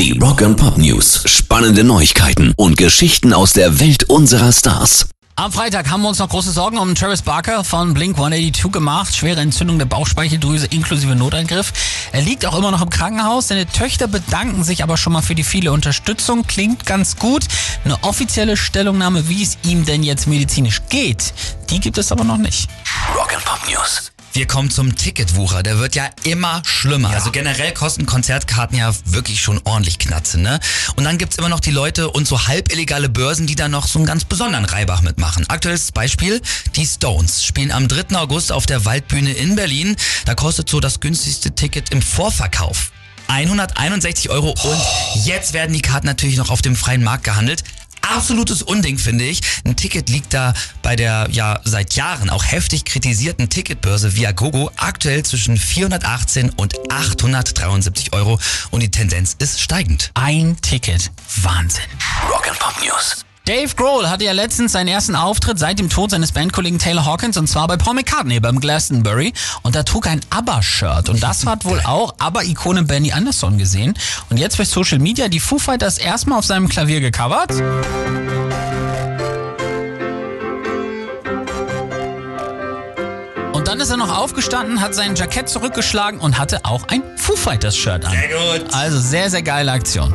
Die Rock and Pop News. Spannende Neuigkeiten und Geschichten aus der Welt unserer Stars. Am Freitag haben wir uns noch große Sorgen um Travis Barker von Blink 182 gemacht. Schwere Entzündung der Bauchspeicheldrüse inklusive Noteingriff. Er liegt auch immer noch im Krankenhaus. Seine Töchter bedanken sich aber schon mal für die viele Unterstützung. Klingt ganz gut. Eine offizielle Stellungnahme, wie es ihm denn jetzt medizinisch geht, die gibt es aber noch nicht. Rock and Pop News. Wir kommen zum Ticketwucher. Der wird ja immer schlimmer. Also generell kosten Konzertkarten ja wirklich schon ordentlich Knatze, ne? Und dann gibt's immer noch die Leute und so halb illegale Börsen, die da noch so einen ganz besonderen Reibach mitmachen. Aktuelles Beispiel, die Stones spielen am 3. August auf der Waldbühne in Berlin. Da kostet so das günstigste Ticket im Vorverkauf 161 Euro und jetzt werden die Karten natürlich noch auf dem freien Markt gehandelt absolutes Unding, finde ich. Ein Ticket liegt da bei der ja seit Jahren auch heftig kritisierten Ticketbörse Viagogo aktuell zwischen 418 und 873 Euro und die Tendenz ist steigend. Ein Ticket. Wahnsinn. Rock and Pop News. Dave Grohl hatte ja letztens seinen ersten Auftritt seit dem Tod seines Bandkollegen Taylor Hawkins und zwar bei Paul McCartney beim Glastonbury und da trug ein ABBA-Shirt und das hat wohl auch ABBA-Ikone Benny Anderson gesehen und jetzt bei Social Media die Foo Fighters erstmal auf seinem Klavier gecovert. Und dann ist er noch aufgestanden, hat sein Jackett zurückgeschlagen und hatte auch ein Foo Fighters Shirt an. Sehr gut. Also sehr, sehr geile Aktion.